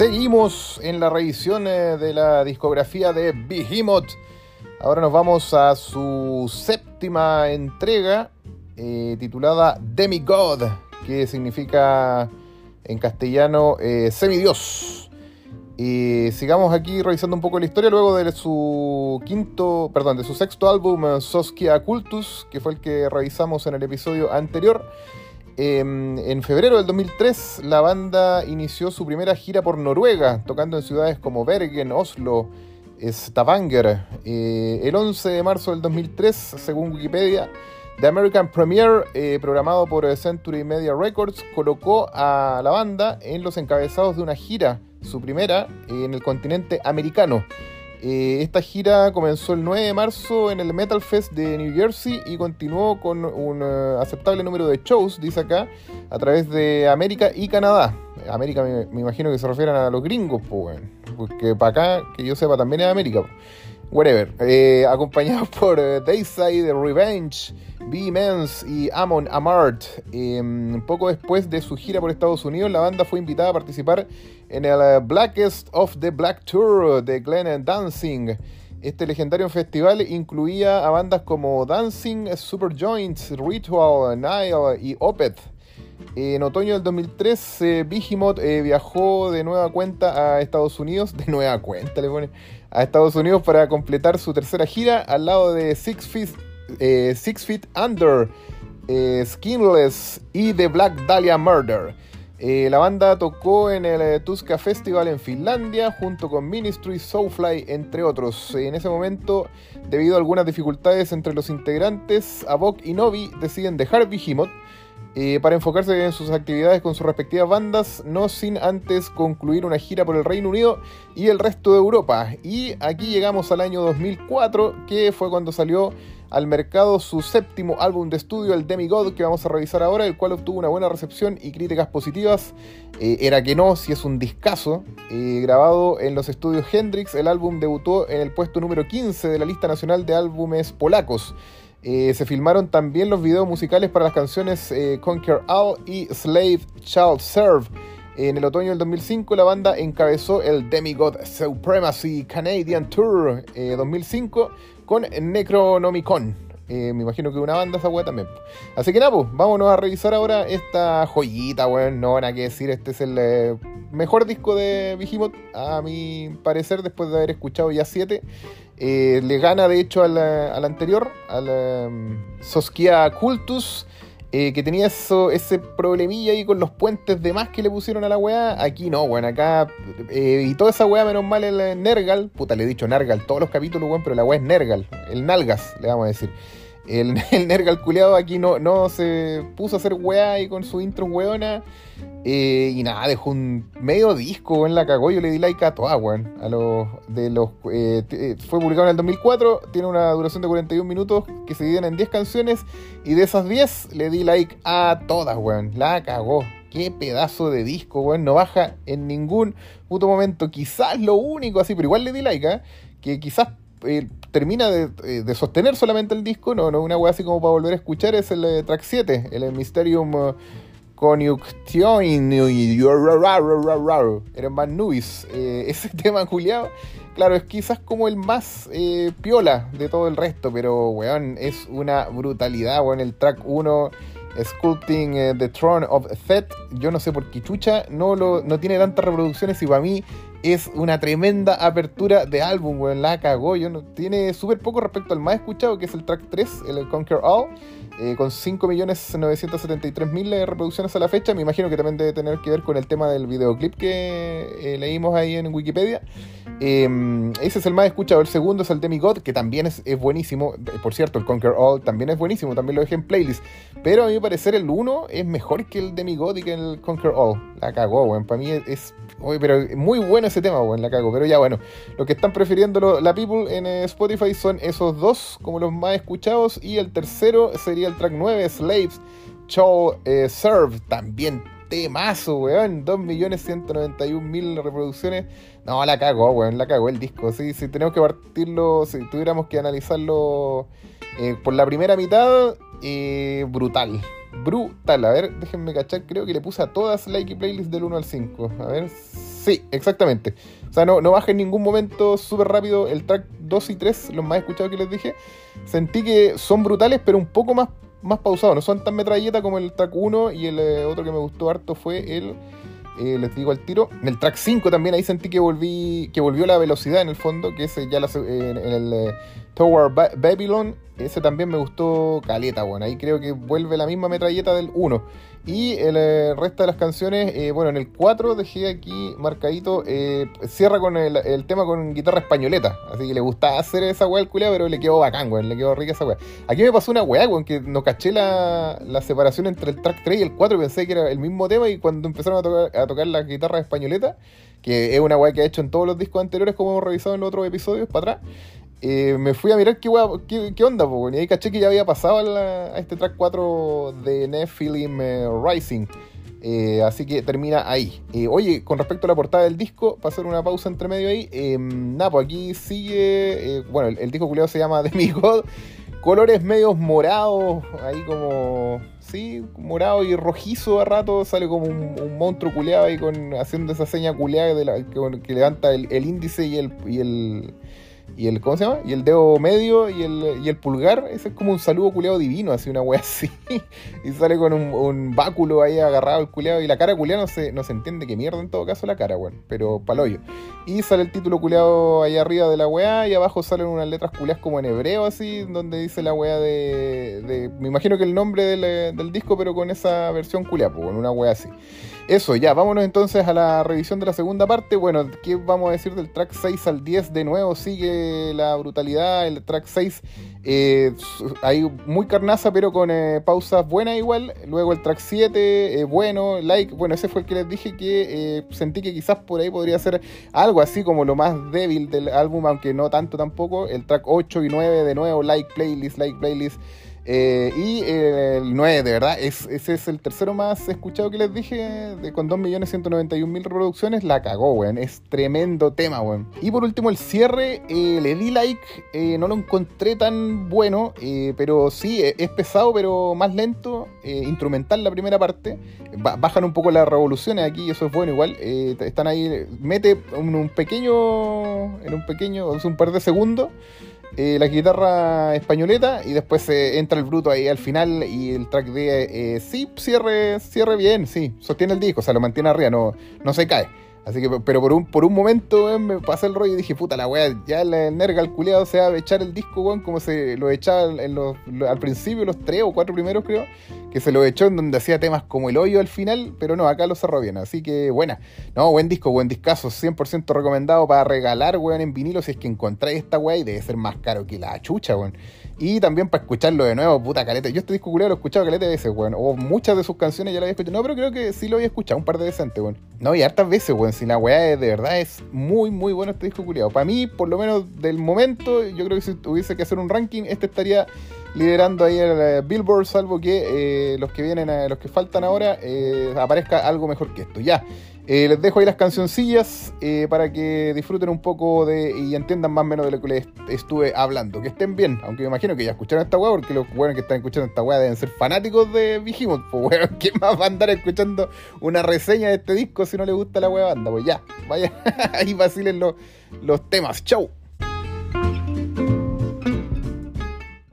Seguimos en la revisión eh, de la discografía de Behemoth. Ahora nos vamos a su séptima entrega eh, titulada Demigod, que significa en castellano eh, semidios. Y sigamos aquí revisando un poco la historia luego de su quinto, perdón, de su sexto álbum Soskia Cultus, que fue el que revisamos en el episodio anterior. Em, en febrero del 2003, la banda inició su primera gira por Noruega, tocando en ciudades como Bergen, Oslo, Stavanger. Eh, el 11 de marzo del 2003, según Wikipedia, The American Premiere, eh, programado por Century Media Records, colocó a la banda en los encabezados de una gira, su primera, en el continente americano. Eh, esta gira comenzó el 9 de marzo en el Metal Fest de New Jersey y continuó con un eh, aceptable número de shows, dice acá, a través de América y Canadá. América me, imagino que se refieren a los gringos, pues, porque para acá, que yo sepa, también es América. Whatever. Eh, acompañado por Dayside, Revenge, B-Mens y Amon Amart. Em, poco después de su gira por Estados Unidos, la banda fue invitada a participar en el eh, Blackest of the Black Tour de Glenn Dancing. Este legendario festival incluía a bandas como Dancing, Super Joints, Ritual, Nile y Opeth. En otoño del 2003, eh, eh, viajó de nueva cuenta a Estados Unidos, de nueva cuenta le pone, a Estados Unidos para completar su tercera gira al lado de Six Feet, eh, Six Feet Under, Skinless y The Black Dahlia Murder. Eh, la banda tocó en el eh, Tuska Festival en Finlandia junto con Ministry, Soulfly, entre otros. En ese momento, debido a algunas dificultades entre los integrantes, Avok y Novi deciden dejar Behemoth eh, para enfocarse en sus actividades con sus respectivas bandas, no sin antes concluir una gira por el Reino Unido y el resto de Europa. Y aquí llegamos al año 2004, que fue cuando salió al mercado su séptimo álbum de estudio, el Demigod, que vamos a revisar ahora, el cual obtuvo una buena recepción y críticas positivas. Eh, era que no, si es un discazo. Eh, grabado en los estudios Hendrix, el álbum debutó en el puesto número 15 de la lista nacional de álbumes polacos. Eh, se filmaron también los videos musicales para las canciones Conquer All y Slave Child Serve. En el otoño del 2005 la banda encabezó el Demigod Supremacy Canadian Tour 2005 con Necronomicon. Eh, me imagino que una banda esa weá también. Así que nada, pues, vámonos a revisar ahora esta joyita, weón. No van que decir, este es el eh, mejor disco de Behemoth, a mi parecer, después de haber escuchado ya siete. Eh, le gana, de hecho, al, al anterior, al um, Cultus. Eh, que tenía eso, ese problemilla ahí con los puentes de más que le pusieron a la weá. Aquí no, weón, acá. Eh, y toda esa weá, menos mal el Nergal. Puta, le he dicho Nergal todos los capítulos, weón, pero la weá es Nergal. El Nalgas, le vamos a decir. El, el Nergal aquí no, no se puso a hacer weá ahí con su intro weona. Eh, y nada, dejó un medio disco, en la cagó. Yo le di like a todas, weón. A los de los. Eh, eh, fue publicado en el 2004. Tiene una duración de 41 minutos que se dividen en 10 canciones. Y de esas 10 le di like a todas, weón. La cagó. Qué pedazo de disco, weón. No baja en ningún puto momento. Quizás lo único así, pero igual le di like, ¿eh? Que quizás termina de, sostener solamente el disco. No, no, una weá así como para volver a escuchar. Es el track 7, el Mysterium. Conjunction eran más nubis. Eh, ese tema culiado, claro, es quizás como el más eh, piola de todo el resto, pero weón, es una brutalidad, weón. El track 1, Sculpting eh, the Throne of Thet, yo no sé por qué chucha, no, lo, no tiene tantas reproducciones y para mí es una tremenda apertura de álbum, weón. La cagó, yo no, tiene súper poco respecto al más escuchado, que es el track 3, el Conquer All. Eh, con 5.973.000 eh, reproducciones a la fecha. Me imagino que también debe tener que ver con el tema del videoclip que eh, leímos ahí en Wikipedia. Em, ese es el más escuchado. El segundo es el Demigod, que también es, buenísimo. Por cierto, el Conquer All también es buenísimo. También lo dejé en playlist. Pero a mi parecer el 1 es mejor que el Demigod y que el Conquer All. La cagó, weón. Para mí es, pero muy bueno ese tema, weón. La cago. Pero ya, bueno. Lo que están prefiriendo la people en Spotify son esos dos como los más escuchados. Y el tercero sería el track 9, Slaves, Show eh, Serve, también temazo, weón, 2.191.000 reproducciones. No, la cagó, weón, la cagó el disco. Sí, si tenemos que partirlo, si tuviéramos que analizarlo eh, por la primera mitad, eh, brutal. Brutal. A ver, déjenme cachar, creo que le puse a todas like y playlist del 1 al 5. A ver, Sí, exactamente. O sea, no, no baja en ningún momento súper rápido el track 2 y 3, los más escuchados que les dije. Sentí que son brutales, pero un poco más, más pausados. No son tan metralleta como el track 1 y el eh, otro que me gustó harto fue el eh, les digo al tiro. En el track 5 también ahí sentí que volví que volvió la velocidad en el fondo, que ese ya en, el eh, Tower Babylon, ese también me gustó caleta, bueno, ahí creo que vuelve la misma metralleta del 1. Y el eh, resto de las canciones, eh, bueno, en el 4 dejé aquí marcadito, eh, cierra con el, tema con guitarra españoleta. Así que le gustaba hacer esa weá al culeado, pero le quedó bacán, weón, le quedó rica esa weá. Aquí me pasó una weá, weón, que no caché la, separación entre el track 3 y el 4, pensé que era el mismo tema y cuando empezaron a tocar, a tocar las guitarras españoletas, que es una weá que ha hecho en todos los discos anteriores como hemos revisado en los otros episodios para atrás, eh, me fui a mirar qué, qué, onda, y ahí caché que ya había pasado a, este track 4 de Nephilim eh, Rising. Eh, así que termina ahí. oye, con respecto a la portada del disco, para hacer una pausa entre medio ahí, nada, pues aquí sigue. bueno, el, disco culiado se llama God Colores medios morados, ahí como. Sí, morado y rojizo a rato. Sale como un, monstruo culeado ahí con, haciendo esa seña culeada que, levanta el, índice y el y el, ¿cómo se llama? Y el dedo medio y el, y el pulgar, ese es como un saludo culeado divino, así una wea así. y sale con un, báculo ahí agarrado el culeado. Y la cara culeada no se, no se entiende qué mierda en todo caso la cara, weón. Pero paloyo. Y sale el título culeado ahí arriba de la weá. Y abajo salen unas letras culeadas como en hebreo, así, donde dice la weá de. me imagino que el nombre del, del disco, pero con esa versión culeada, con una weá así. Eso, ya, vámonos entonces a la revisión de la segunda parte. Bueno, ¿qué vamos a decir del track 6 al 10? De nuevo sigue la brutalidad. El track 6 eh, ahí muy carnaza, pero con eh, pausas buenas igual. Luego el track 7, eh, bueno, like. Bueno, ese fue el que les dije que eh, sentí que quizás por ahí podría ser algo así como lo más débil del álbum, aunque no tanto tampoco. El track 8 y 9, de nuevo, like playlist, like playlist. Eh, y el 9, de verdad, es, ese es el tercero más escuchado que les dije, de, con 2.191.000 reproducciones, la cagó, weón. Es tremendo tema, weón. Y por último, el cierre, eh, le di like, eh, no lo encontré tan bueno, pero sí, es pesado, pero más lento, instrumental la primera parte. bajan un poco las revoluciones aquí, eso es bueno igual. están ahí, mete un, un pequeño, en un pequeño, un par de segundos. Eh, la guitarra españoleta y después entra el bruto ahí al final y el track de eh, sí, cierre, cierre bien, sí, sostiene el disco, o sea, lo mantiene arriba, no, no se cae. Así que, pero por un, por un momento, me pasé el rollo y dije, puta la weá, ya el nerga al culiado se va a echar el disco, weón, como se lo echaba en al principio, los tres o cuatro primeros, creo, que se lo echó en donde hacía temas como el hoyo al final, pero no, acá lo cerró bien. Así que, buena. No, buen disco, buen discazo, 100% recomendado para regalar, weón, en vinilo, si es que encontráis esta weá debe ser más caro que la chucha, weón. Y también para escucharlo de nuevo, puta caleta. Yo este disco culiado lo he escuchado caleta de veces, weón. O muchas de sus canciones ya lo había escuchado. No, pero creo que sí lo había escuchado un par de veces antes, weón. No, y hartas veces, weón. Si la weá de verdad es muy, muy bueno este disco culiado. Para mí, por lo menos del momento, yo creo que si tuviese que hacer un ranking, este estaría liderando ahí el eh, Billboard, salvo que eh, los que vienen, los que faltan ahora, eh, aparezca algo mejor que esto. Ya. Eh, les dejo ahí las cancioncillas para que disfruten un poco de y entiendan más o menos de lo que les estuve hablando. Que estén bien, aunque me imagino que ya escucharon esta weá, porque los weones que están escuchando esta weá deben ser fanáticos de Vigimos. Pues weón, ¿quién más va a andar escuchando una reseña de este disco si no le gusta la weá banda? Pues ya, vaya, ahí vacilen los, los temas. Chau.